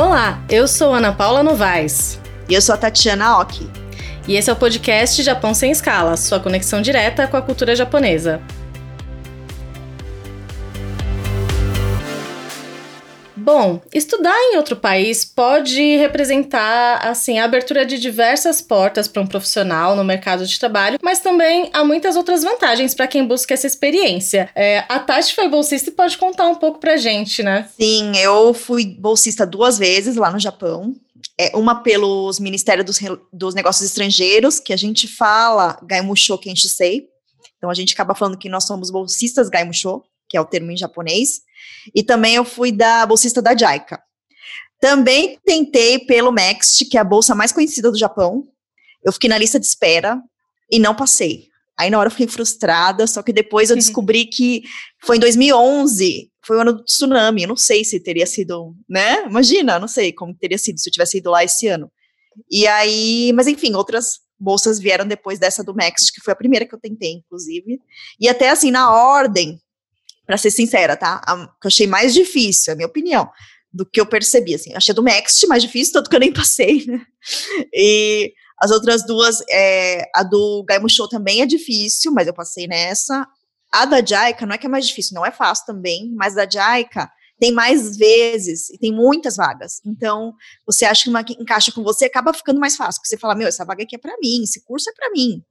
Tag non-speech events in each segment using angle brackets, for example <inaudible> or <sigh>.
Olá, eu sou Ana Paula Novaes. E eu sou a Tatiana Oki. E esse é o podcast Japão Sem Escala, sua conexão direta com a cultura japonesa. Bom, estudar em outro país pode representar assim a abertura de diversas portas para um profissional no mercado de trabalho, mas também há muitas outras vantagens para quem busca essa experiência. É, a Tati foi bolsista e pode contar um pouco para gente, né? Sim, eu fui bolsista duas vezes lá no Japão. É, uma pelos Ministérios dos, dos Negócios Estrangeiros, que a gente fala Gaimusho Kenshusei. Então a gente acaba falando que nós somos bolsistas Gaimusho, que é o termo em japonês. E também eu fui da bolsista da JICA. Também tentei pelo Next, que é a bolsa mais conhecida do Japão. Eu fiquei na lista de espera e não passei. Aí na hora eu fiquei frustrada, só que depois eu <laughs> descobri que foi em 2011, foi o ano do tsunami. Eu não sei se teria sido, né? Imagina, não sei como teria sido se eu tivesse ido lá esse ano. E aí, mas enfim, outras bolsas vieram depois dessa do Next, que foi a primeira que eu tentei, inclusive. E até assim, na ordem, para ser sincera, tá? A que eu achei mais difícil, a minha opinião, do que eu percebi, assim. Achei do Next mais difícil, tanto que eu nem passei, né? E as outras duas, é, a do Gaimusho também é difícil, mas eu passei nessa. A da Jaika não é que é mais difícil, não é fácil também, mas a da Jaika tem mais vezes e tem muitas vagas. Então, você acha que uma que encaixa com você acaba ficando mais fácil, porque você fala, meu, essa vaga aqui é para mim, esse curso é para mim.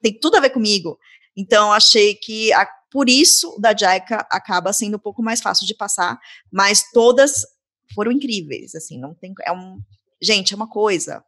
Tem tudo a ver comigo. Então, achei que a por isso, o da JICA acaba sendo um pouco mais fácil de passar, mas todas foram incríveis, assim, não tem, é um, gente, é uma coisa,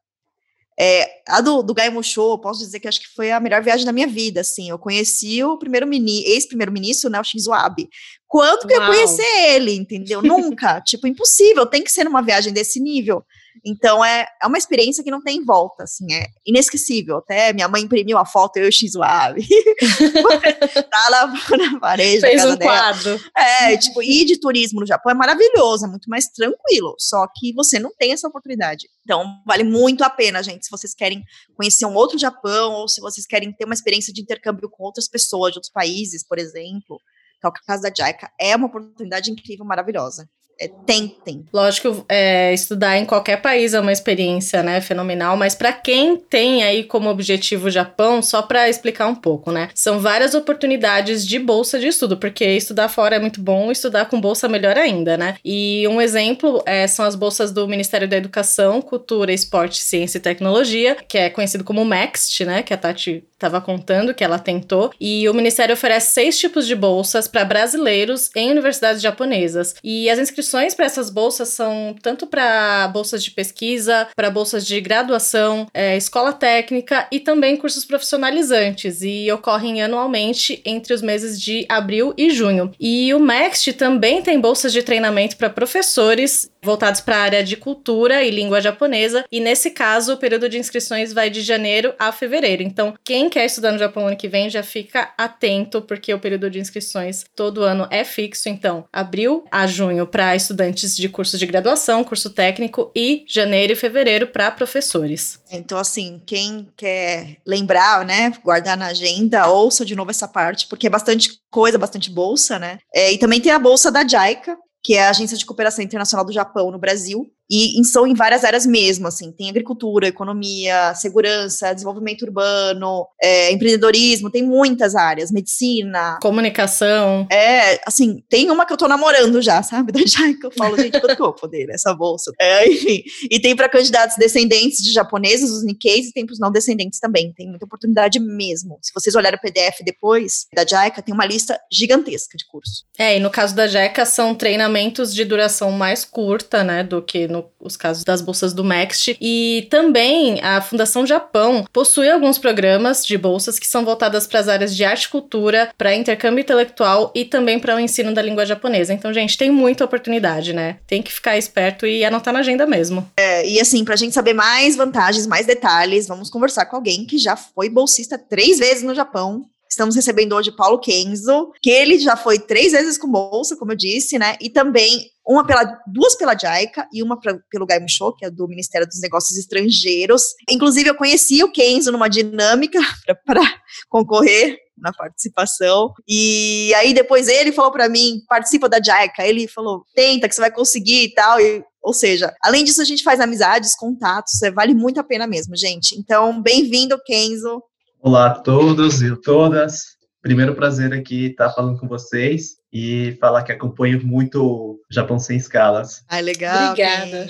é, a do, do Gai Show, posso dizer que acho que foi a melhor viagem da minha vida, assim, eu conheci o primeiro ex-primeiro-ministro, né, o Shinzo Abe, quando que eu conhecer ele, entendeu? Nunca, <laughs> tipo, impossível, tem que ser numa viagem desse nível, então é, é uma experiência que não tem volta, assim, é inesquecível. Até minha mãe imprimiu a foto, eu X Suave. <laughs> tá lá <laughs> na parede. Fez um dela. quadro. É, tipo, ir de turismo no Japão é maravilhoso, é muito mais tranquilo. Só que você não tem essa oportunidade. Então, vale muito a pena, gente, se vocês querem conhecer um outro Japão, ou se vocês querem ter uma experiência de intercâmbio com outras pessoas de outros países, por exemplo. Que é o caso da JICA, é uma oportunidade incrível, maravilhosa é, tentem. Lógico, é, estudar em qualquer país é uma experiência, né, fenomenal, mas para quem tem aí como objetivo o Japão, só para explicar um pouco, né, são várias oportunidades de bolsa de estudo, porque estudar fora é muito bom, estudar com bolsa melhor ainda, né, e um exemplo é, são as bolsas do Ministério da Educação, Cultura, Esporte, Ciência e Tecnologia, que é conhecido como MEXT, né, que a Tati estava contando que ela tentou, e o Ministério oferece seis tipos de bolsas para brasileiros em universidades japonesas, e as inscrições inscrições para essas bolsas são tanto para bolsas de pesquisa, para bolsas de graduação, é, escola técnica e também cursos profissionalizantes e ocorrem anualmente entre os meses de abril e junho. E o MEXT também tem bolsas de treinamento para professores voltados para a área de cultura e língua japonesa, e nesse caso o período de inscrições vai de janeiro a fevereiro. Então, quem quer estudar no Japão ano que vem já fica atento, porque o período de inscrições todo ano é fixo. Então, abril a junho para estudantes de curso de graduação, curso técnico, e janeiro e fevereiro para professores. Então, assim, quem quer lembrar, né, guardar na agenda, ouça de novo essa parte, porque é bastante coisa, bastante bolsa, né? É, e também tem a bolsa da JICA, que é a Agência de Cooperação Internacional do Japão no Brasil, e, e são em várias áreas mesmo, assim, tem agricultura, economia, segurança, desenvolvimento urbano, é, empreendedorismo, tem muitas áreas, medicina. Comunicação. É, assim, tem uma que eu tô namorando já, sabe? <laughs> Da Jai, que eu falo, gente, quando que eu vou poder essa bolsa? É, enfim, e tem para candidatos descendentes de japoneses, os Nikkeis, e tem para os não descendentes também, tem muita oportunidade mesmo. Se vocês olharem o PDF depois da JICA, tem uma lista gigantesca de cursos. É, e no caso da JICA, são treinamentos de duração mais curta, né, do que nos casos das bolsas do MEXT. E também a Fundação Japão possui alguns programas de bolsas que são voltadas para as áreas de arte e cultura, para intercâmbio intelectual e também para o ensino da língua japonesa. Então, gente, tem muita oportunidade, né? Tem que ficar esperto e anotar na agenda mesmo. É, e assim, para a gente saber mais vantagens, mais detalhes, vamos conversar com alguém que já foi bolsista três vezes no Japão, Estamos recebendo hoje Paulo Kenzo, que ele já foi três vezes com bolsa, como eu disse, né? E também uma pela, duas pela JICA e uma pra, pelo Gaimusho, que é do Ministério dos Negócios Estrangeiros. Inclusive, eu conheci o Kenzo numa dinâmica <laughs> para concorrer na participação. E aí depois ele falou para mim, participa da JICA. Ele falou, tenta que você vai conseguir e tal. E Ou seja, além disso, a gente faz amizades, contatos, é, vale muito a pena mesmo, gente. Então, bem-vindo, Kenzo. Olá a todos e todas. Primeiro prazer aqui estar falando com vocês e falar que acompanho muito Japão Sem Escalas. Ai, legal. Obrigada.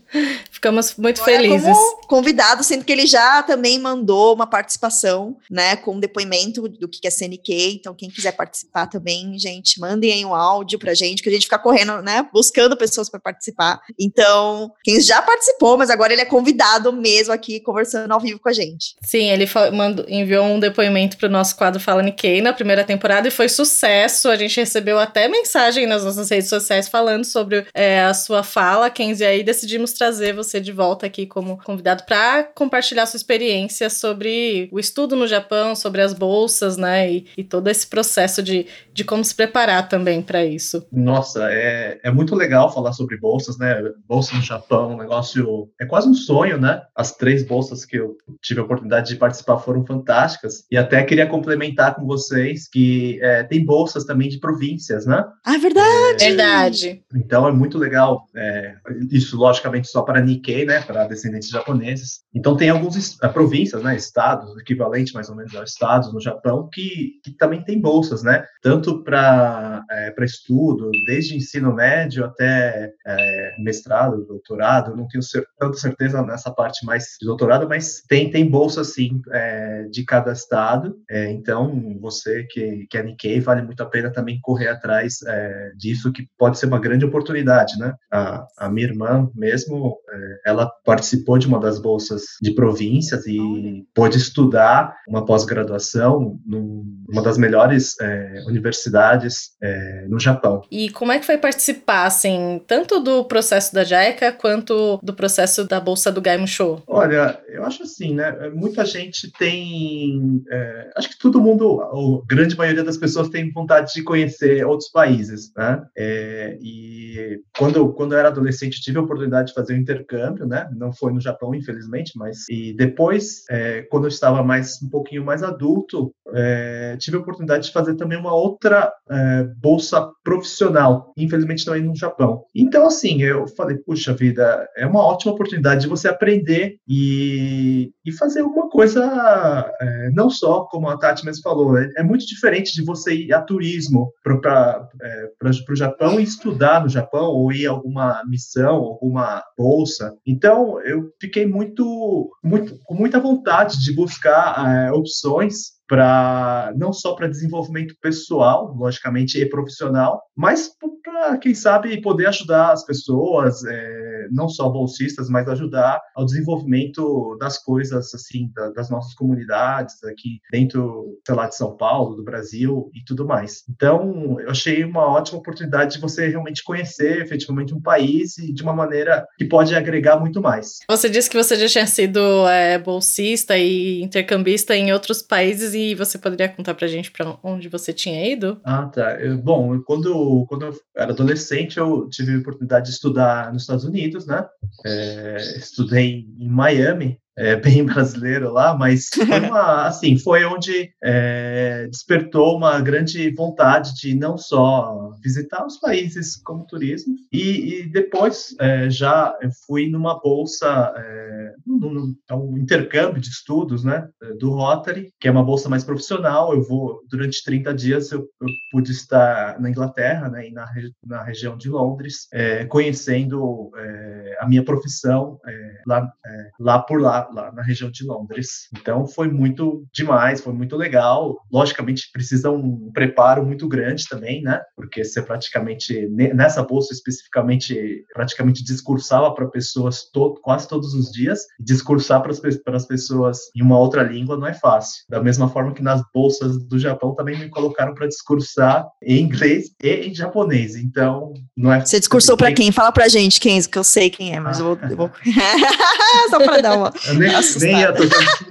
<laughs> Ficamos muito Agora, felizes. Como convidado, sendo que ele já também mandou uma participação, né, com um depoimento do que é CNQ. Então, quem quiser participar também, gente, mandem aí um áudio pra gente, que a gente fica correndo, né, buscando pessoas para participar. Então, quem já participou, mas agora ele é convidado mesmo aqui, conversando ao vivo com a gente. Sim, ele mandou, enviou um depoimento pro nosso quadro Fala Nikkei na primeira temporada e foi sucesso. A gente recebeu recebeu até mensagem nas nossas redes sociais falando sobre é, a sua fala, Kenzie, aí decidimos trazer você de volta aqui como convidado para compartilhar sua experiência sobre o estudo no Japão, sobre as bolsas, né, e, e todo esse processo de, de como se preparar também para isso. Nossa, é, é muito legal falar sobre bolsas, né, bolsa no Japão, um negócio, é quase um sonho, né, as três bolsas que eu tive a oportunidade de participar foram fantásticas, e até queria complementar com vocês que é, tem bolsas também de província províncias, né? Ah, é verdade! É, verdade. Então é muito legal. É, isso, logicamente, só para Nikkei, né? Para descendentes japoneses. Então tem algumas é, províncias, né? Estados, equivalente mais ou menos a estados no Japão, que, que também tem bolsas, né? Tanto para é, estudo, desde ensino médio até é, mestrado, doutorado. Não tenho cer tanta certeza nessa parte mais de doutorado, mas tem, tem bolsa, sim, é, de cada estado. É, então, você que, que é Nikkei, vale muito a pena também correr atrás é, disso, que pode ser uma grande oportunidade, né? A, a minha irmã mesmo, é, ela participou de uma das bolsas de províncias e pôde estudar uma pós-graduação numa das melhores é, universidades é, no Japão. E como é que foi participar, assim, tanto do processo da JICA quanto do processo da bolsa do Gaimusho? Olha, eu acho assim, né? Muita gente tem, é, acho que todo mundo, a grande maioria das pessoas tem vontade de conhecer conhecer outros países, né? É, e quando, quando eu era adolescente, tive a oportunidade de fazer um intercâmbio, né? Não foi no Japão, infelizmente, mas... E depois, é, quando eu estava mais um pouquinho mais adulto, é, tive a oportunidade de fazer também uma outra é, bolsa profissional, infelizmente também no Japão. Então, assim, eu falei, puxa vida, é uma ótima oportunidade de você aprender e, e fazer alguma coisa, é, não só, como a Tati mesmo falou, é, é muito diferente de você ir a turismo para é, o Japão e estudar no Japão ou ir a alguma missão, alguma bolsa. Então, eu fiquei muito, muito com muita vontade de buscar é, opções para não só para desenvolvimento pessoal, logicamente, e profissional, mas para, quem sabe, poder ajudar as pessoas, é, não só bolsistas, mas ajudar ao desenvolvimento das coisas, assim, da, das nossas comunidades aqui dentro, sei lá, de São Paulo, do Brasil e tudo mais. Então, eu achei uma ótima oportunidade de você realmente conhecer efetivamente um país e de uma maneira que pode agregar muito mais. Você disse que você já tinha sido é, bolsista e intercambista em outros países e você poderia contar pra gente para onde você tinha ido? Ah, tá. Eu, bom, quando, quando eu era adolescente, eu tive a oportunidade de estudar nos Estados Unidos, né? É, estudei em Miami, é, <laughs> bem brasileiro lá, mas foi uma, <laughs> assim, foi onde é, despertou uma grande vontade de não só visitar os países como turismo, e, e depois é, já fui numa bolsa, é, num, é um intercâmbio de estudos, né, do Rotary, que é uma bolsa mais profissional, eu vou, durante 30 dias eu, eu pude estar na Inglaterra, né, e na, na região de Londres, é, conhecendo é, a minha profissão lá, lá por lá, lá na região de Londres. Então foi muito demais, foi muito legal. Logicamente precisa um preparo muito grande também, né? Porque você praticamente nessa bolsa especificamente praticamente discursava para pessoas todo, quase todos os dias e discursar para as pessoas em uma outra língua não é fácil. Da mesma forma que nas bolsas do Japão também me colocaram para discursar em inglês e em japonês. Então não é. Você discursou para quem? Fala para gente quem, que eu sei quem é, mas ah. eu vou, eu vou... <laughs> só para dar uma <laughs> nem, nem ia, tô,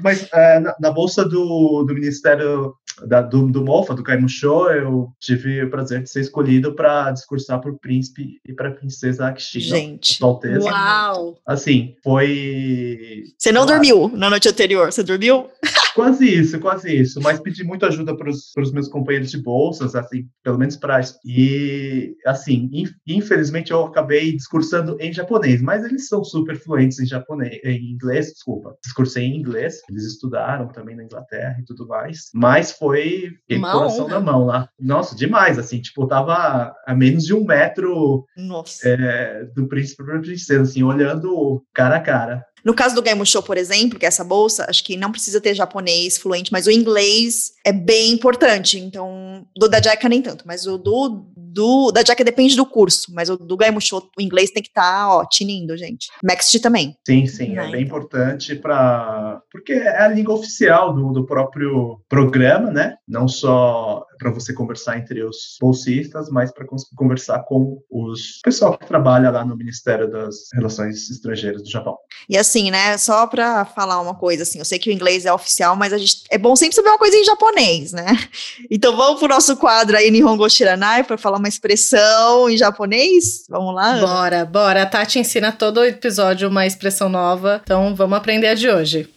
mas é, na, na, bolsa do, do Ministério da, do, do MOFA, do Kaimusho, eu tive o prazer de ser escolhido para discursar para o príncipe e para a princesa Akishino. Gente, uau! Assim, foi... Você não dormiu na noite anterior, você dormiu? <laughs> Quase isso, quase isso. Mas pedi muita ajuda para os meus companheiros de bolsas, assim, pelo menos para. E, assim, infelizmente eu acabei discursando em japonês, mas eles são super fluentes em japonês, em inglês, desculpa. Discursei em inglês, eles estudaram também na Inglaterra e tudo mais. Mas foi o coração na mão lá. Nossa, demais, assim, tipo, eu tava a menos de um metro é, do príncipe para princesa, assim, olhando cara a cara. No caso do Game Show, por exemplo, que é essa bolsa, acho que não precisa ter japonês fluente, mas o inglês é bem importante. Então, do da JICA nem tanto, mas o do, do da JICA depende do curso, mas o do Game Show, o inglês tem que estar, tá, ó, tinindo, gente. Next também. Sim, sim, é bem importante para porque é a língua oficial do, do próprio programa, né? Não só para você conversar entre os bolsistas, mas para conversar com os pessoal que trabalha lá no Ministério das Relações Estrangeiras do Japão. E assim, né, só para falar uma coisa assim, eu sei que o inglês é oficial, mas a gente é bom sempre saber uma coisa em japonês, né? <laughs> Então vamos pro nosso quadro aí Nihongo Shiranai para falar uma expressão em japonês? Vamos lá? Bora, bora. A Tati ensina todo episódio uma expressão nova, então vamos aprender a de hoje.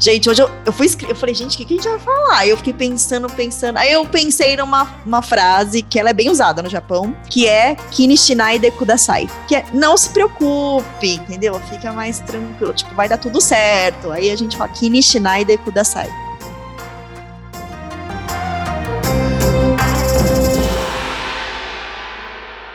Gente, hoje eu, eu fui eu falei, gente, o que, que a gente vai falar? Aí eu fiquei pensando, pensando. Aí eu pensei numa uma frase que ela é bem usada no Japão, que é Kinishinai de Kudasai. Que é não se preocupe, entendeu? Fica mais tranquilo, tipo, vai dar tudo certo. Aí a gente fala Kinishinai de Kudasai.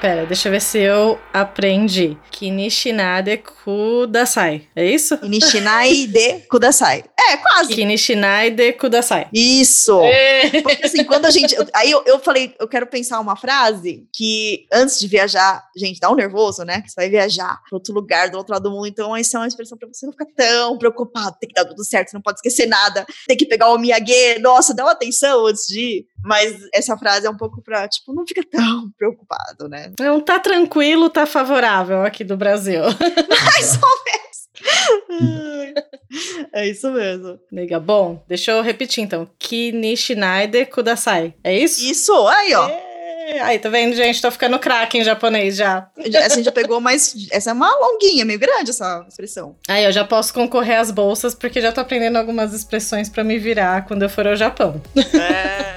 Pera, deixa eu ver se eu aprendi. Kinishinai de Kudasai. É isso? Kinishinai de Kudasai. É, quase. Kinishinai de Kudasai. Isso. É. Porque assim, quando a gente. Aí eu, eu falei, eu quero pensar uma frase que antes de viajar, gente, dá um nervoso, né? Que você vai viajar para outro lugar, do outro lado do mundo. Então, essa é uma expressão para você não ficar tão preocupado. Tem que dar tudo certo, você não pode esquecer nada. Tem que pegar o Miyagi. Nossa, dá uma atenção antes de ir. Mas essa frase é um pouco pra, tipo, não fica tão <laughs> preocupado, né? Não, tá tranquilo, tá favorável aqui do Brasil. <laughs> Mais ou menos. <laughs> É isso mesmo. Nega, bom, deixa eu repetir então. Kinishinai kudasai. É isso? Isso, aí, ó. É, aí, tá vendo, gente? Tô ficando craque em japonês já. Essa a gente já pegou mais. Essa é uma longuinha, meio grande essa expressão. Aí, eu já posso concorrer às bolsas, porque já tô aprendendo algumas expressões para me virar quando eu for ao Japão. É.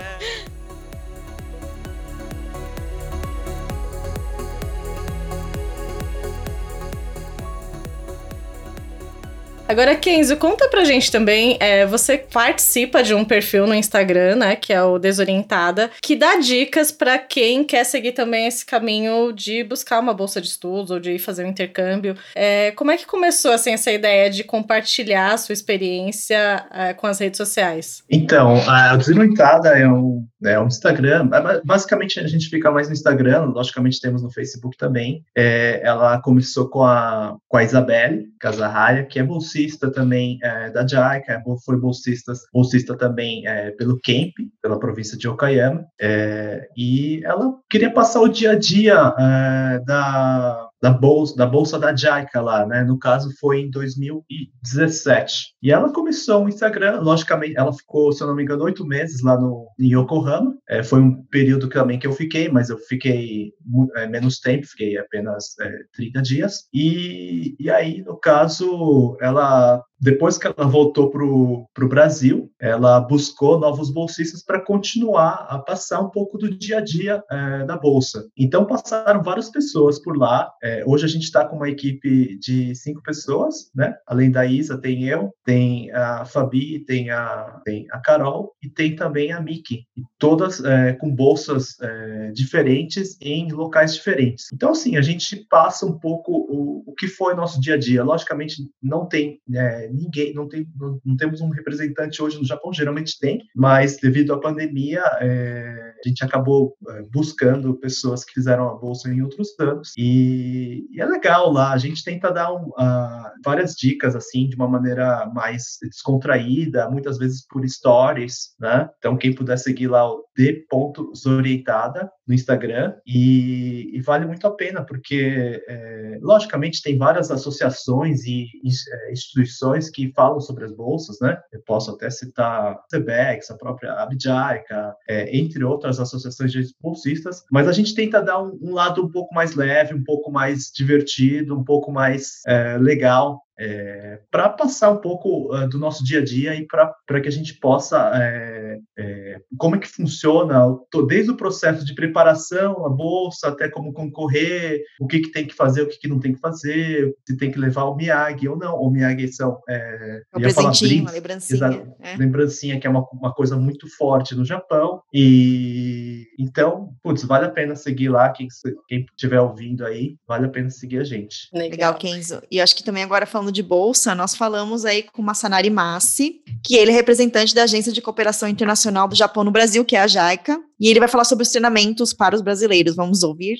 Agora, Kenzo, conta pra gente também. É, você participa de um perfil no Instagram, né? Que é o Desorientada, que dá dicas para quem quer seguir também esse caminho de buscar uma bolsa de estudos ou de fazer um intercâmbio. É, como é que começou assim, essa ideia de compartilhar a sua experiência é, com as redes sociais? Então, a Desorientada é um, é um Instagram. É, basicamente, a gente fica mais no Instagram, logicamente temos no Facebook também. É, ela começou com a, com a Isabelle Casarraia, que é bolsista bolsista também é, da JICA, é, foi bolsista, bolsista também é, pelo Camp, pela província de Okayama, é, e ela queria passar o dia a dia é, da, da bolsa, da bolsa da JICA lá, né? No caso foi em 2017. E ela começou um Instagram, logicamente, ela ficou, se eu não me engano, oito meses lá no em Yokohama. É, foi um período também que eu fiquei, mas eu fiquei é, menos tempo, fiquei apenas é, 30 dias. E, e aí, no caso, ela depois que ela voltou para o Brasil, ela buscou novos bolsistas para continuar a passar um pouco do dia a dia é, da bolsa. Então passaram várias pessoas por lá. É, hoje a gente está com uma equipe de cinco pessoas, né? Além da Isa, tem eu, tem a Fabi, tem a, tem a Carol e tem também a Miki. todas é, com bolsas é, diferentes em locais diferentes. Então assim a gente passa um pouco o, o que foi nosso dia a dia. Logicamente não tem né, ninguém, não, tem, não, não, temos um representante hoje no Japão, geralmente tem, mas devido à pandemia, é, a gente acabou é, buscando pessoas que fizeram a bolsa em outros anos, e, e é legal lá, a gente tenta dar um, uh, várias dicas, assim, de uma maneira mais descontraída, muitas vezes por stories, né? Então, quem puder seguir lá o d.zorientada no Instagram, e, e, vale muito a pena, porque, é, logicamente, tem várias associações e, é, instituições instituições que falam sobre as bolsas, né? Eu posso até citar a CBEX, a própria Abjaica, é, entre outras associações de bolsistas, mas a gente tenta dar um, um, lado um pouco mais leve, um pouco mais divertido, um pouco mais é, legal é, para passar um pouco uh, do nosso dia a dia e para que a gente possa é, é, como é que funciona desde o processo de preparação a bolsa até como concorrer o que, que tem que fazer o que, que não tem que fazer se tem que levar o Miyagi ou não. O Miyagi são é, um presentinho, uma lembrancinha é. lembrancinha que é uma, uma coisa muito forte no Japão. E então putz, vale a pena seguir lá quem quem estiver ouvindo aí vale a pena seguir a gente. Legal. Kenzo. E acho que também agora falando falando de bolsa, nós falamos aí com o Masanari Massi, que ele é representante da Agência de Cooperação Internacional do Japão no Brasil, que é a JICA, e ele vai falar sobre os treinamentos para os brasileiros. Vamos ouvir?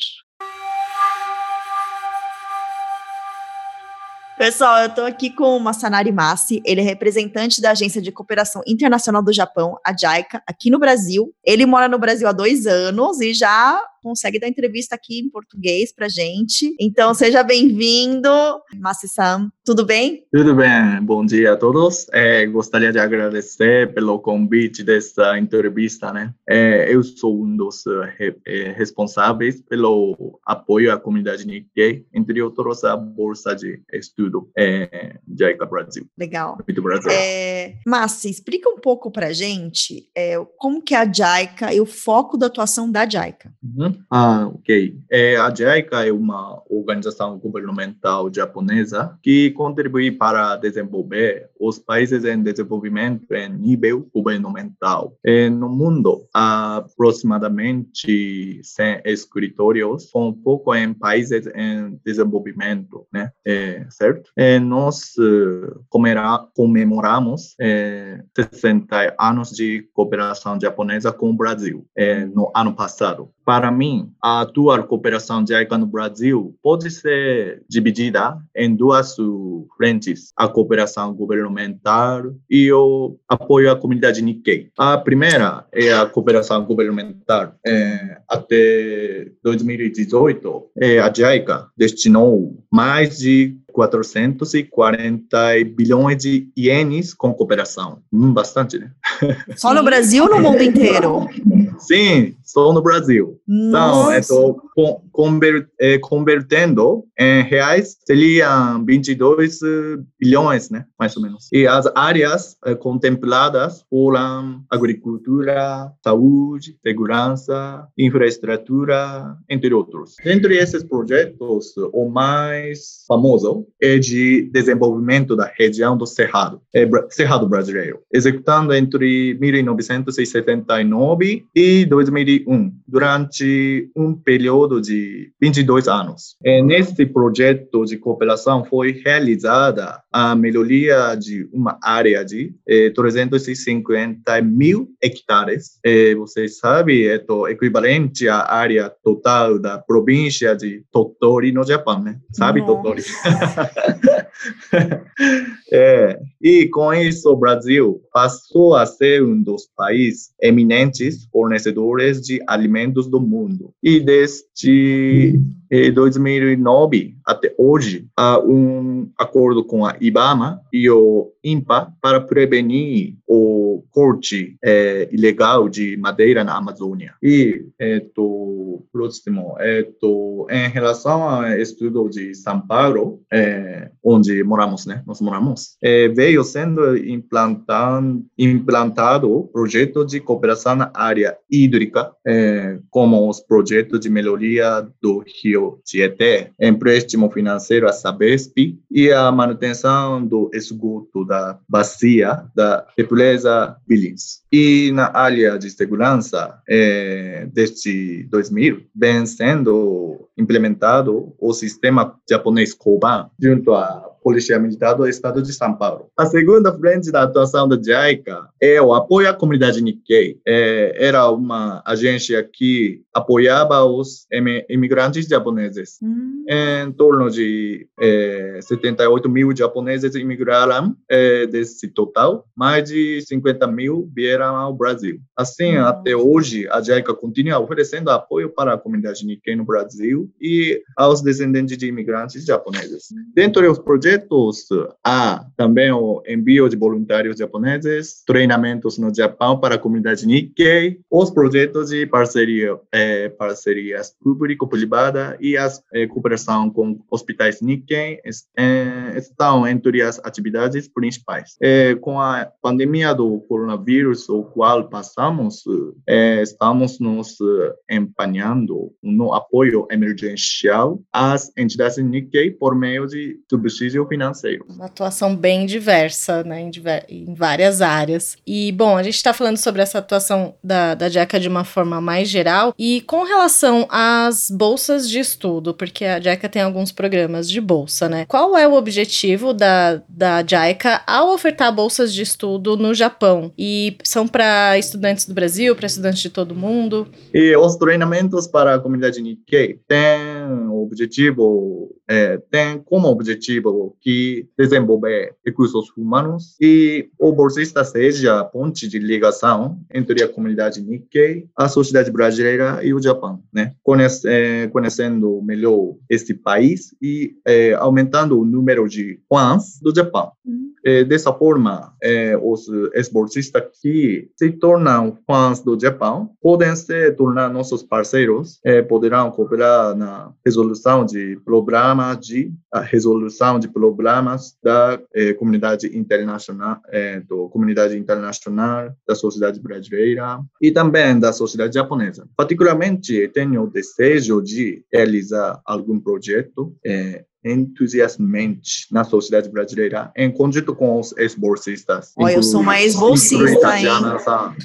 Pessoal, eu estou aqui com o Masanari Massi, ele é representante da Agência de Cooperação Internacional do Japão, a JICA, aqui no Brasil. Ele mora no Brasil há dois anos e já consegue dar entrevista aqui em português pra gente. Então, seja bem-vindo, Massi-san. Tudo bem? Tudo bem. Bom dia a todos. É, gostaria de agradecer pelo convite dessa entrevista, né? É, eu sou um dos é, responsáveis pelo apoio à comunidade Nikkei, entre outros a Bolsa de Estudo é, JICA Brasil. Legal. Muito Brasil. É, Massi, explica um pouco pra gente como que é a JICA e o foco da atuação da JICA. Uhum. Ah, ok. É, a JICA é uma organização governamental japonesa que contribui para desenvolver os países em desenvolvimento em nível governamental. É, no mundo, há aproximadamente 100 escritórios com foco em países em desenvolvimento, né? É, certo? É, nós uh, comemoramos é, 60 anos de cooperação japonesa com o Brasil é, no ano passado. Para mim, a atual cooperação de AICA no Brasil pode ser dividida em duas frentes: a cooperação governamental e o apoio à comunidade Nikkei. A primeira é a cooperação governamental. É, até 2018, é, a JICA destinou mais de 440 bilhões de ienes com cooperação. Hum, bastante, né? Só no Brasil ou <laughs> no mundo inteiro? Sim, só no Brasil. Nossa. Então, conver, é, convertendo em reais, seriam 22 bilhões, né? Mais ou menos. E as áreas é, contempladas foram agricultura, saúde, segurança, infraestrutura, entre outros. Entre esses projetos, o mais famoso é de desenvolvimento da região do Cerrado, é, Cerrado brasileiro, executando entre 1979 e 2001, durante um período de 22 anos. E nesse projeto de cooperação foi realizada a melhoria de uma área de eh, 350 mil hectares. E você sabe, é o equivalente à área total da província de Tottori no Japão, né? Sabe Nossa. Tottori? <laughs> é, e com isso, o Brasil passou a ser um dos países eminentes fornecedores de alimentos do mundo. E desde 2009 até hoje, há um acordo com a IBAMA e o INPA para prevenir o corte é, ilegal de madeira na Amazônia. E é, próximo, é, em relação ao estudo de São Paulo, é, onde moramos, né? Nós moramos, é, veio sendo implantado, implantado projeto de cooperação na área hídrica, como os projetos de melhoria do rio Tietê, empréstimo financeiro à Sabesp e a manutenção do esgoto da bacia da represa Billings. E na área de segurança, é, desde 2000, vem sendo implementado o sistema japonês Koban junto à Polícia Militar do Estado de São Paulo. A segunda frente da atuação da JICA é o apoio à comunidade Nikkei. É, era uma agência que apoiava os imigrantes japoneses. Hum. Em torno de é, 78 mil japoneses imigraram é, desse total, mais de 50 mil vieram ao Brasil. Assim, hum. até hoje, a JICA continua oferecendo apoio para a comunidade Nikkei no Brasil e aos descendentes de imigrantes japoneses. Hum. Dentro dos projetos projetos há também o envio de voluntários japoneses, treinamentos no Japão para a comunidade Nikkei, os projetos de parceria, é, parcerias público-privada e a é, cooperação com hospitais Nikkei é, estão entre as atividades principais. Com a pandemia do coronavírus, o qual passamos, estamos nos empenhando no apoio emergencial às entidades Nikkei por meio de subsídio financeiro. Uma atuação bem diversa, né, em, diver em várias áreas. E, bom, a gente está falando sobre essa atuação da, da JECA de uma forma mais geral. E com relação às bolsas de estudo, porque a JECA tem alguns programas de bolsa, né? Qual é o objetivo da, da JICA ao ofertar bolsas de estudo no Japão? E são para estudantes do Brasil, para estudantes de todo mundo? E os treinamentos para a comunidade Nikkei têm o objetivo, é, tem como objetivo que desenvolver recursos humanos e o bolsista seja a ponte de ligação entre a comunidade Nikkei, a sociedade brasileira e o Japão, né? Conhece, é, conhecendo melhor este país e é, aumentando o número de fãs do Japão. Uhum. É, dessa forma, é, os esportistas que se tornam fãs do Japão podem se tornar nossos parceiros, é, poderão cooperar na resolução de problemas de resolução de problemas da comunidade internacional, da comunidade internacional, da sociedade brasileira e também da sociedade japonesa. Particularmente, tenho o desejo de realizar algum projeto entusiasmante na sociedade brasileira, em conjunto com os ex-bolsistas. Olha, eu sou uma ex-bolsista, hein?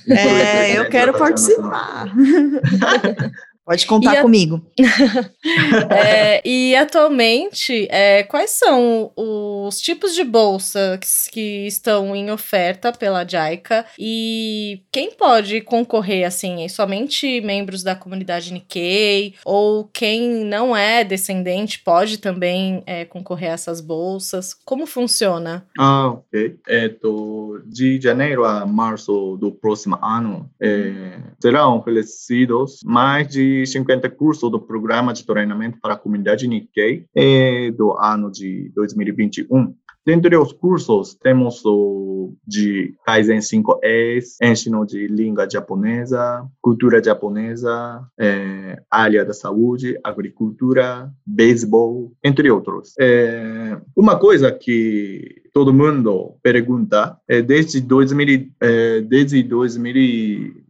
É, eu quero participar. <laughs> Pode contar a... comigo. <laughs> é, e atualmente, é, quais são os tipos de bolsas que estão em oferta pela JICA e quem pode concorrer, assim, é somente membros da comunidade Nikkei ou quem não é descendente pode também é, concorrer a essas bolsas? Como funciona? Ah, ok. É, do, de janeiro a março do próximo ano, é, serão oferecidos mais de 50 cursos do programa de treinamento para a comunidade Nikkei eh, do ano de 2021. Dentre os cursos, temos o de Kaizen 5S, ensino de língua japonesa, cultura japonesa, é, área da saúde, agricultura, beisebol, entre outros. É, uma coisa que todo mundo pergunta é desde 2000, é, desde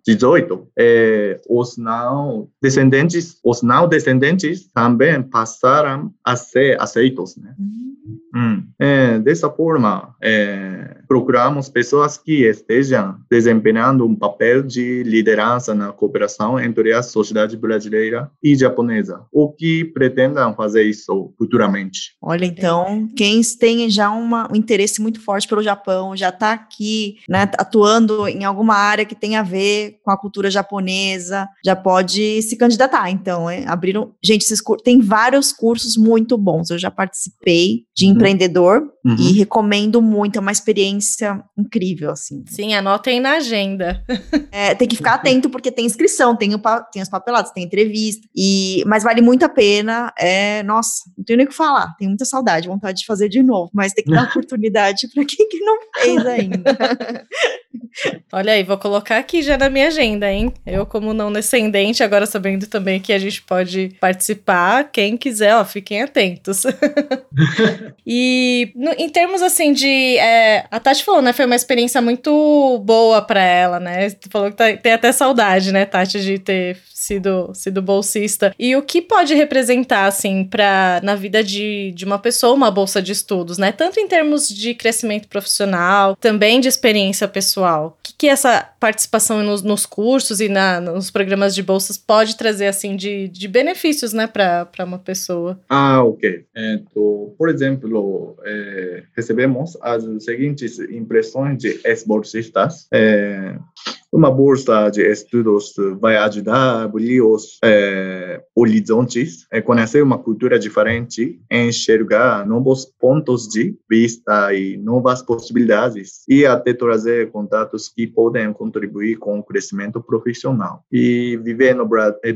2018, é, os não descendentes, os não descendentes também passaram a ser aceitos, né? Uhum. Hum. É, dessa forma, é, procuramos pessoas que estejam desempenhando um papel de liderança na cooperação entre a sociedade brasileira e japonesa, ou que pretendam fazer isso futuramente. Olha, então, quem tem já uma, um interesse muito forte pelo Japão, já está aqui, né, atuando em alguma área que tem a ver com a cultura japonesa, já pode se candidatar. Então, é, abriram. Gente, esses, tem vários cursos muito bons. Eu já participei de. Empreendedor uhum. e recomendo muito, é uma experiência incrível, assim. Sim, anotem na agenda. <laughs> é, tem que ficar atento, porque tem inscrição, tem, o, tem os papelados, tem entrevista, e, mas vale muito a pena, é, nossa, não tenho nem o que falar, tenho muita saudade, vontade de fazer de novo, mas tem que dar <laughs> oportunidade para quem que não fez ainda. <laughs> Olha aí, vou colocar aqui já na minha agenda, hein? Eu, como não descendente, agora sabendo também que a gente pode participar, quem quiser, ó, fiquem atentos. e no, em termos assim de. É, a Tati falou, né? Foi uma experiência muito boa para ela, né? Falou que tá, tem até saudade, né, Tati, de ter sido, sido bolsista. E o que pode representar, assim, pra, na vida de, de uma pessoa uma bolsa de estudos, né? Tanto em termos de crescimento profissional, também de experiência pessoal. Que essa participação nos, nos cursos e na, nos programas de bolsas pode trazer, assim, de, de benefícios, né, para uma pessoa? Ah, ok. Então, por exemplo, é, recebemos as seguintes impressões de ex-bolsistas. É, Uma bolsa de estudos vai ajudar a abrir os é, horizontes, é, conhecer uma cultura diferente, enxergar novos pontos de vista e novas possibilidades, e até trazer contatos que podem contribuir com o crescimento profissional. E viver no,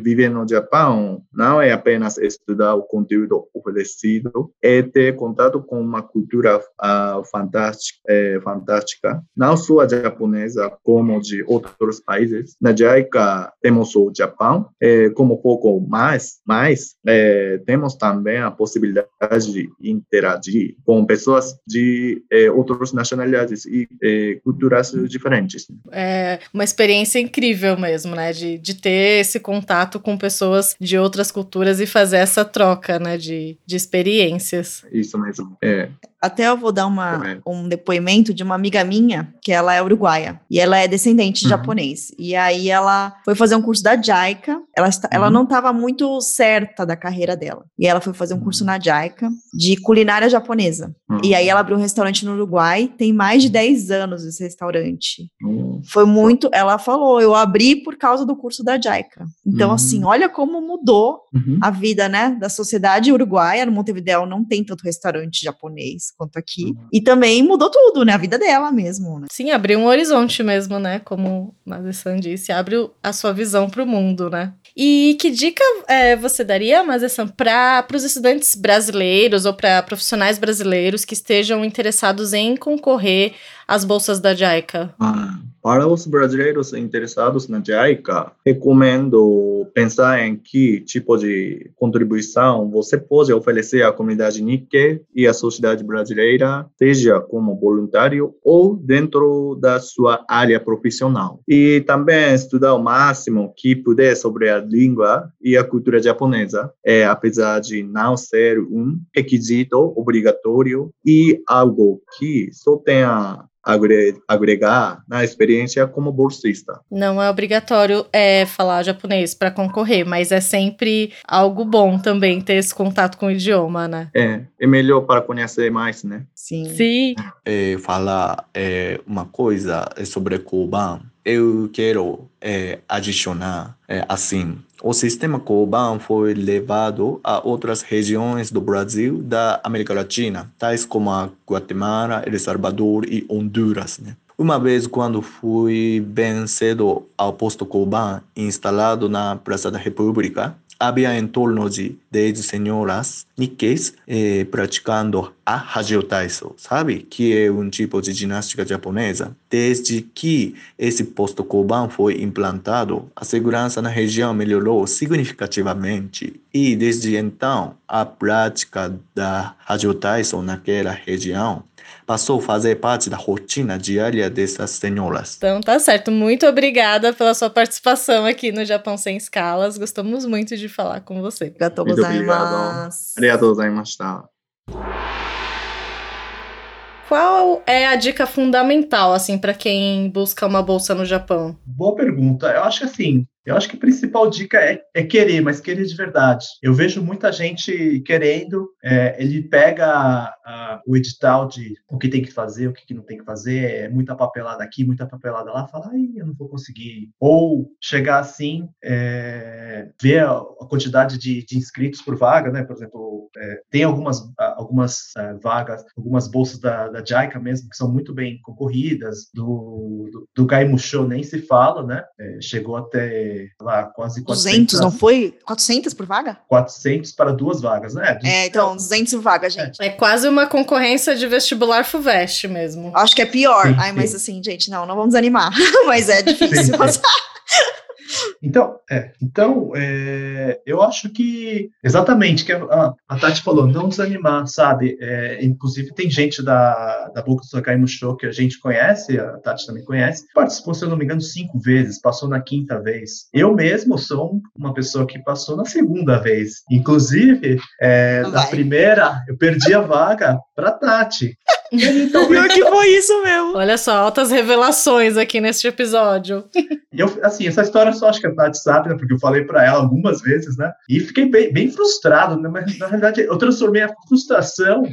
viver no Japão não é apenas estudar o conteúdo oferecido, é ter contato com uma cultura uh, fantástica, é, fantástica, não só japonesa, como de outros países. Na JICA temos o Japão, é, como pouco mais, mas temos também a possibilidade de interagir com pessoas de outras nacionalidades e culturas diferentes. É uma experiência incrível mesmo, né, de, de ter esse contato com pessoas de outras culturas e fazer essa troca, né, de, de experiências. Isso mesmo, é. Até eu vou dar uma, um depoimento de uma amiga minha, que ela é uruguaia, e ela é descendente de uhum. japonês. E aí ela foi fazer um curso da JICA, ela, está, uhum. ela não estava muito certa da carreira dela. E ela foi fazer um curso na JICA de culinária japonesa. Uhum. E aí ela abriu um restaurante no Uruguai, tem mais de 10 anos esse restaurante. Uhum. Foi muito, ela falou, eu abri por causa do curso da JICA. Então, uhum. assim, olha como mudou uhum. a vida, né, da sociedade uruguaia. No Montevideo não tem tanto restaurante japonês quanto aqui. Uhum. E também mudou tudo, né? A vida dela mesmo, né? Sim, abriu um horizonte mesmo, né? Como Mazesan disse, abre a sua visão para o mundo, né? E que dica é, você daria, Mazesan, para os estudantes brasileiros ou para profissionais brasileiros que estejam interessados em concorrer às bolsas da JICA? Ah, para os brasileiros interessados na JICA, recomendo pensar em que tipo de contribuição você pode oferecer à comunidade Nikkei e à sociedade brasileira, seja como voluntário ou dentro da sua área profissional. E também estudar o máximo que puder sobre a língua e a cultura japonesa, é, apesar de não ser um requisito obrigatório e algo que só tenha agregar na experiência como bolsista. Não é obrigatório é, falar japonês para concorrer, mas é sempre algo bom também ter esse contato com o idioma, né? É, é melhor para conhecer mais, né? Sim. Sim. É, falar é, uma coisa sobre Koban eu quero é, adicionar é, assim o sistema Koban foi levado a outras regiões do Brasil da América Latina tais como a Guatemala El Salvador e Honduras né? Uma vez, quando fui bem cedo ao posto Koban, instalado na Praça da República, havia em torno de 10 senhoras nikkeis eh, praticando a Hajio Taiso, sabe? Que é um tipo de ginástica japonesa. Desde que esse posto Koban foi implantado, a segurança na região melhorou significativamente e desde então a prática da Hajio Taiso naquela região passou a fazer parte da rotina diária dessas senhoras. Então tá certo. Muito obrigada pela sua participação aqui no Japão Sem Escalas. Gostamos muito de falar com você. Gato gozaimasu. Arigatou gozaimashita. Qual é a dica fundamental, assim, para quem busca uma bolsa no Japão? Boa pergunta. Eu acho que, assim, eu acho que a principal dica é, é, querer, mas querer de verdade. Eu vejo muita gente querendo, é, ele pega a, a, o edital de o que tem que fazer, o que, não tem que fazer, é muita papelada aqui, muita papelada lá, fala, ai, eu não vou conseguir. Ou chegar assim, é, ver a, a quantidade de, de, inscritos por vaga, né? Por exemplo, é, tem algumas, algumas é, vagas, algumas bolsas da, da JICA mesmo, que são muito bem concorridas, do, do, do Gaimusho nem se fala, né? É, chegou até lá, quase 400. 200, não foi? 400 por vaga? 400 para duas vagas, né? É, então, 200 por vaga, gente. É quase uma concorrência de vestibular FUVEST mesmo. Acho que é pior. Sim, Ai, sim. mas assim, gente, não, não vamos animar. <laughs> mas é difícil passar. Então, é, então é, eu acho que exatamente que a, a, Tati falou, não desanimar, sabe? É, inclusive tem gente da, da Boca do Sakai Show que a gente conhece, a Tati também conhece, participou, se eu não me engano, cinco vezes, passou na quinta vez. Eu mesmo sou uma pessoa que passou na segunda vez. Inclusive, é, na primeira, eu perdi a vaga para Tati. Então, <laughs> Pior que foi isso mesmo. Olha só, altas revelações aqui neste episódio. E eu, assim, essa história só acho que a Tati sabe, né? Porque eu falei pra ela algumas vezes, né? E fiquei bem, bem frustrado, né? Mas na realidade eu transformei a frustração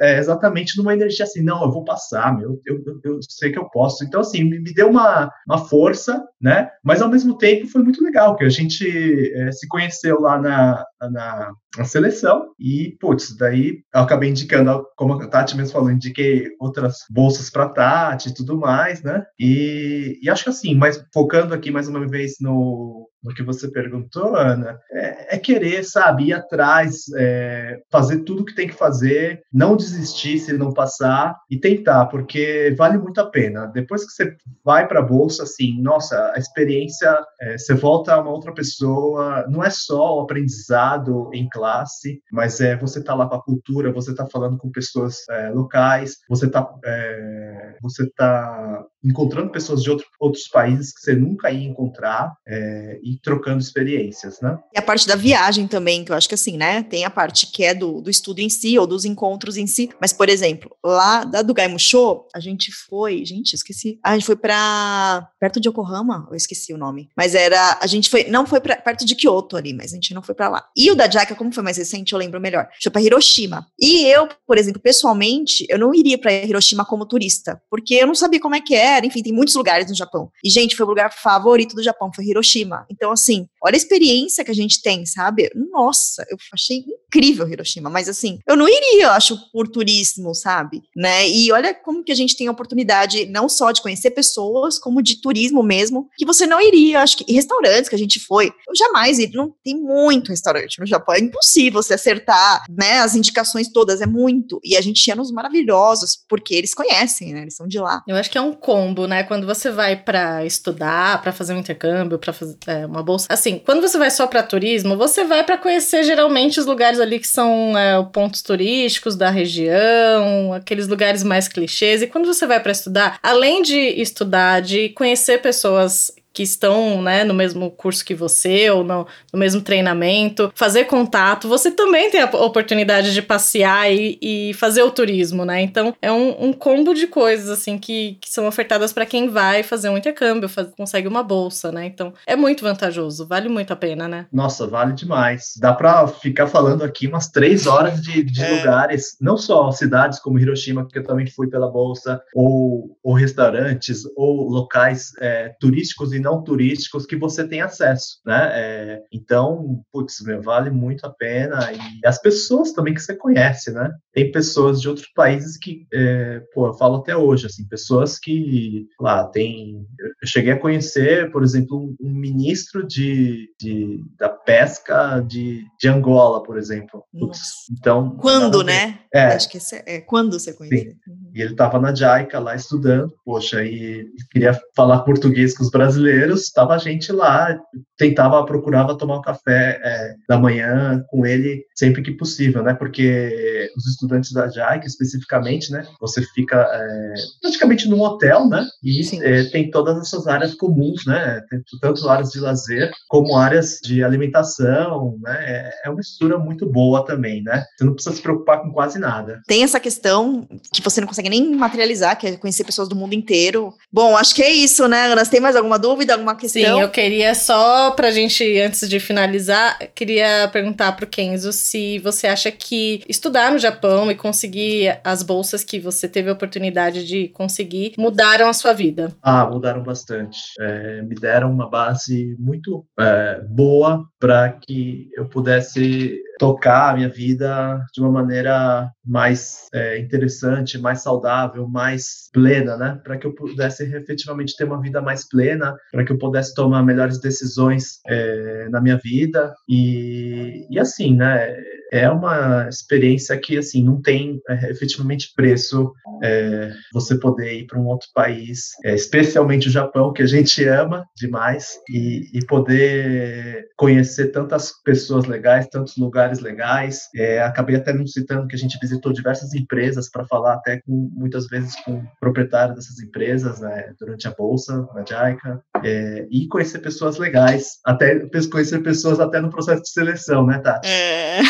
é, exatamente numa energia assim, não, eu vou passar, meu, eu, eu, eu sei que eu posso. Então, assim, me, me, deu uma, uma força, né? Mas ao mesmo tempo foi muito legal, que a gente é, se conheceu lá na, na, na, seleção e, putz, daí eu acabei indicando, como a Tati mesmo falou, indiquei outras bolsas para Tati e tudo mais, né? E, e acho que assim, mas focando aqui mais uma vez no, no que você perguntou, Ana, é, é querer, sabe, ir atrás, é, fazer tudo que tem que fazer, não desistir se não passar e tentar, porque vale muito a pena. Depois que você vai para a bolsa, assim, nossa, a experiência, é, você volta a uma outra pessoa, não é só o aprendizado em classe, mas é você tá lá com a cultura, você tá falando com pessoas é, locais, você tá, é, você tá encontrando pessoas de outro, outros países que você nunca ia encontrar é, e trocando experiências, né? E a parte da viagem também, que eu acho que assim, né? Tem a parte que é do, do estudo em si ou dos encontros em si. Mas, por exemplo, lá da do Gaimusho, a gente foi, gente, esqueci. A gente foi para perto de Yokohama, eu esqueci o nome. Mas era, a gente foi, não foi pra, perto de Kyoto ali, mas a gente não foi para lá. E o da Jaika, como foi mais recente, eu lembro melhor. Foi para Hiroshima. E eu, por exemplo, pessoalmente, eu não iria para Hiroshima como turista, porque eu não sabia como é que Enfim, tem muitos lugares no Japão. E gente, foi o lugar favorito do Japão, foi Hiroshima. Então, assim, olha a experiência que a gente tem, sabe? Nossa, eu achei incrível Hiroshima, mas assim, eu não iria, eu acho, por turismo, sabe? Né? E olha como que a gente tem a oportunidade não só de conhecer pessoas, como de turismo mesmo, que você não iria, acho que e restaurantes que a gente foi, eu jamais iria, não tem muito restaurante no Japão, é impossível você acertar, né, as indicações todas, é muito, e a gente ia nos maravilhosos, porque eles conhecem, né, eles são de lá. Eu acho que é um combo, né, quando você vai para estudar, para fazer um intercâmbio, para fazer é, uma bolsa, assim, quando você vai só para turismo, você vai para conhecer geralmente os lugares ali que são é, pontos turísticos da região, aqueles lugares mais clichês, e quando você vai para estudar, além de estudar, de conhecer pessoas que estão né, no mesmo curso que você ou no, no, mesmo treinamento, fazer contato, você também tem a oportunidade de passear e, e fazer o turismo, né? Então é um, um combo de coisas assim que, que são ofertadas para quem vai fazer um intercâmbio, faz, consegue uma bolsa, né? Então é muito vantajoso, vale muito a pena, né? Nossa, vale demais. Dá para ficar falando aqui umas três horas de, de é. lugares, não só cidades como Hiroshima, que eu também fui pela bolsa, ou, ou restaurantes, ou locais é, turísticos e não não turísticos que você tem acesso, né? É, então, putz, meu, vale muito a pena. E as pessoas também que você conhece, né? Tem pessoas de outros países que, é, pô, eu falo até hoje, assim, pessoas que, lá, tem... Eu cheguei a conhecer, por exemplo, um, um ministro de, de, da pesca de, de Angola, por exemplo. Putz, então... Quando, né? É. Acho que é, é quando você conhece. Uhum. E ele estava na JICA lá estudando, poxa, e queria falar português com os brasileiros, brasileiros, estava a gente lá, tentava, procurava tomar um café é, da manhã com ele sempre que possível, né? Porque os estudantes da JAIC, especificamente, né? Você fica é, praticamente num hotel, né? E é, tem todas essas áreas comuns, né? Tem tanto áreas de lazer como áreas de alimentação, né? É, é uma mistura muito boa também, né? Você não precisa se preocupar com quase nada. Tem essa questão que você não consegue nem materializar, que é conhecer pessoas do mundo inteiro. Bom, acho que é isso, né, Ana? Você tem mais alguma dúvida? Alguma questão? Sim, eu queria só, pra gente, antes de finalizar, queria perguntar pro Kenzo se você acha que estudar no Japão e conseguir as bolsas que você teve a oportunidade de conseguir mudaram a sua vida. Ah, mudaram bastante. É, me deram uma base muito é, boa para que eu pudesse tocar a minha vida de uma maneira mais é, interessante, mais saudável, mais plena, né? Para que eu pudesse efetivamente ter uma vida mais plena, para que eu pudesse tomar melhores decisões é, na minha vida e, e assim, né? É uma experiência que assim não tem é, efetivamente preço é, você poder ir para um outro país, é, especialmente o Japão que a gente ama demais e, e poder conhecer tantas pessoas legais, tantos lugares legais. É, acabei até não citando que a gente visitou diversas empresas para falar até com muitas vezes com o proprietário dessas empresas, né, durante a bolsa, na JICA. É, e conhecer pessoas legais, até conhecer pessoas até no processo de seleção, né, Tati? É.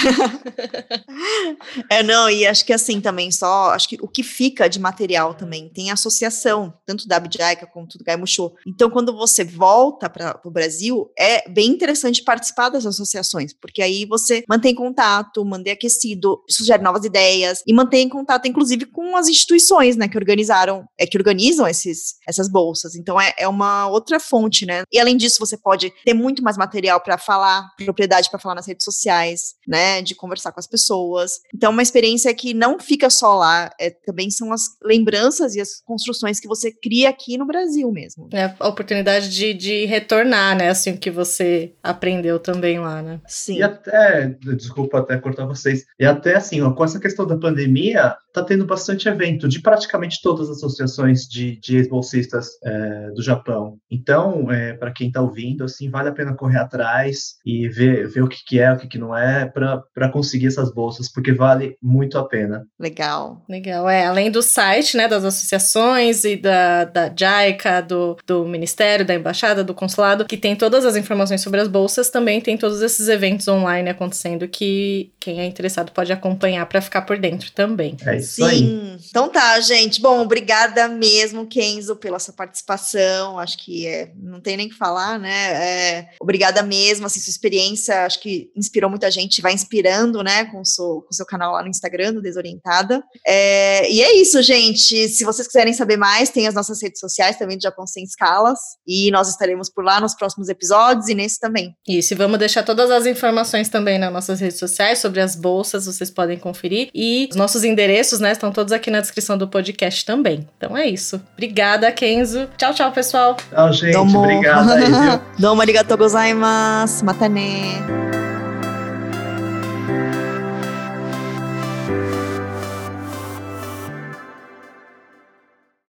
<laughs> é, não, e acho que assim também, só, acho que o que fica de material também, tem associação, tanto da Abjaica quanto do Gaimuxô. Então, quando você volta para o Brasil, é bem interessante participar das associações, porque aí você mantém contato, mantém aquecido, sugere novas ideias e mantém contato, inclusive, com as instituições, né, que organizaram, é, que organizam esses, essas bolsas. Então, é, é uma outra fonte, né? E além disso, você pode ter muito mais material para falar, propriedade para falar nas redes sociais, né, de conversar com as pessoas. Então, uma experiência que não fica só lá, é, também são as lembranças e as construções que você cria aqui no Brasil mesmo. É a oportunidade de, de retornar, né, assim, o que você aprendeu também lá, né? Sim. E até, desculpa até cortar vocês, e até assim, ó, com essa questão da pandemia, tá tendo bastante evento de praticamente todas as associações de, de ex-bolsistas é, do Japão. Então, é, para quem está ouvindo, assim, vale a pena correr atrás e ver, ver o que, que é, o que, que não é, para conseguir essas bolsas, porque vale muito a pena. Legal. Legal, é. Além do site, né, das associações e da, da JICA, do, do Ministério, da Embaixada, do Consulado, que tem todas as informações sobre as bolsas, também tem todos esses eventos online acontecendo que quem é interessado pode acompanhar para ficar por dentro também. É isso Sim. aí. Então tá, gente. Bom, obrigada mesmo, Kenzo, pela sua participação. Acho que é, não tem nem o que falar, né? É, obrigada mesmo, assim, sua experiência, acho que inspirou muita gente, vai inspirando, né, com o seu, com o seu canal lá no Instagram, do Desorientada. É, e é isso, gente. Se vocês quiserem saber mais, tem as nossas redes sociais também do Japão Sem Escalas. E nós estaremos por lá nos próximos episódios e nesse também. Isso, e vamos deixar todas as informações também nas nossas redes sociais sobre as bolsas, vocês podem conferir. E os nossos endereços, né, estão todos aqui na descrição do podcast também. Então é isso. Obrigada, Kenzo. Tchau, tchau, pessoal. Tchau, gente. gente. Obrigada. Aí, viu? どうもありがとうございます。またね